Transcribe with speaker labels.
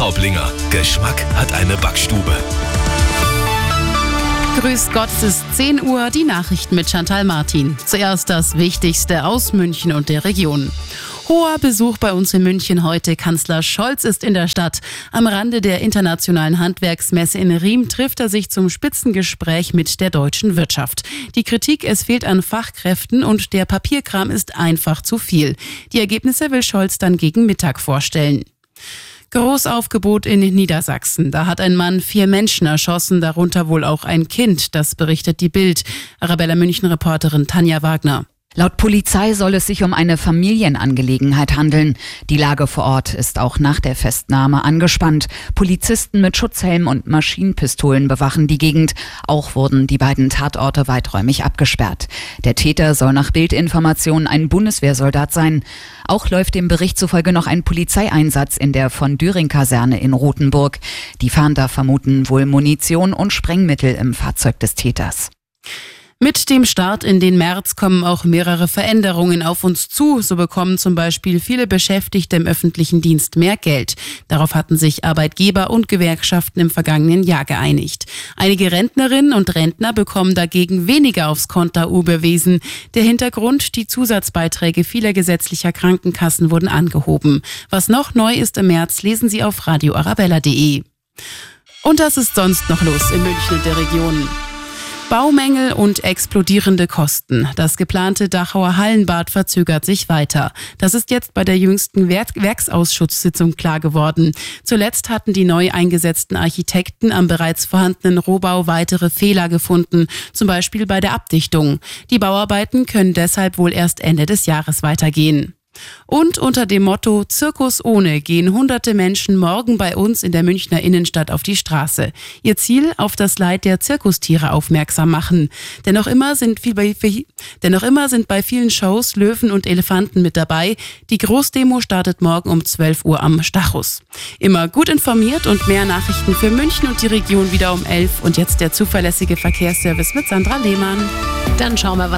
Speaker 1: Traublinger. Geschmack hat eine Backstube.
Speaker 2: Grüß Gott, es ist 10 Uhr, die Nachrichten mit Chantal Martin. Zuerst das Wichtigste aus München und der Region. Hoher Besuch bei uns in München heute. Kanzler Scholz ist in der Stadt. Am Rande der internationalen Handwerksmesse in Riem trifft er sich zum Spitzengespräch mit der deutschen Wirtschaft. Die Kritik, es fehlt an Fachkräften und der Papierkram ist einfach zu viel. Die Ergebnisse will Scholz dann gegen Mittag vorstellen. Großaufgebot in Niedersachsen. Da hat ein Mann vier Menschen erschossen, darunter wohl auch ein Kind. Das berichtet die Bild. Arabella München Reporterin Tanja Wagner.
Speaker 3: Laut Polizei soll es sich um eine Familienangelegenheit handeln. Die Lage vor Ort ist auch nach der Festnahme angespannt. Polizisten mit Schutzhelm und Maschinenpistolen bewachen die Gegend. Auch wurden die beiden Tatorte weiträumig abgesperrt. Der Täter soll nach Bildinformationen ein Bundeswehrsoldat sein. Auch läuft dem Bericht zufolge noch ein Polizeieinsatz in der von Düring-Kaserne in Rothenburg. Die Fahnder vermuten wohl Munition und Sprengmittel im Fahrzeug des Täters.
Speaker 2: Mit dem Start in den März kommen auch mehrere Veränderungen auf uns zu. So bekommen zum Beispiel viele Beschäftigte im öffentlichen Dienst mehr Geld. Darauf hatten sich Arbeitgeber und Gewerkschaften im vergangenen Jahr geeinigt. Einige Rentnerinnen und Rentner bekommen dagegen weniger aufs Konto überwiesen. Der Hintergrund, die Zusatzbeiträge vieler gesetzlicher Krankenkassen wurden angehoben. Was noch neu ist im März, lesen Sie auf radioarabella.de. Und das ist sonst noch los in München und der Region. Baumängel und explodierende Kosten. Das geplante Dachauer Hallenbad verzögert sich weiter. Das ist jetzt bei der jüngsten Werk Werksausschusssitzung klar geworden. Zuletzt hatten die neu eingesetzten Architekten am bereits vorhandenen Rohbau weitere Fehler gefunden, zum Beispiel bei der Abdichtung. Die Bauarbeiten können deshalb wohl erst Ende des Jahres weitergehen. Und unter dem Motto Zirkus ohne gehen hunderte Menschen morgen bei uns in der Münchner Innenstadt auf die Straße. Ihr Ziel, auf das Leid der Zirkustiere aufmerksam machen. Denn noch immer sind, viel bei, denn noch immer sind bei vielen Shows Löwen und Elefanten mit dabei. Die Großdemo startet morgen um 12 Uhr am Stachus. Immer gut informiert und mehr Nachrichten für München und die Region wieder um 11. Und jetzt der zuverlässige Verkehrsservice mit Sandra Lehmann.
Speaker 4: Dann schauen wir, was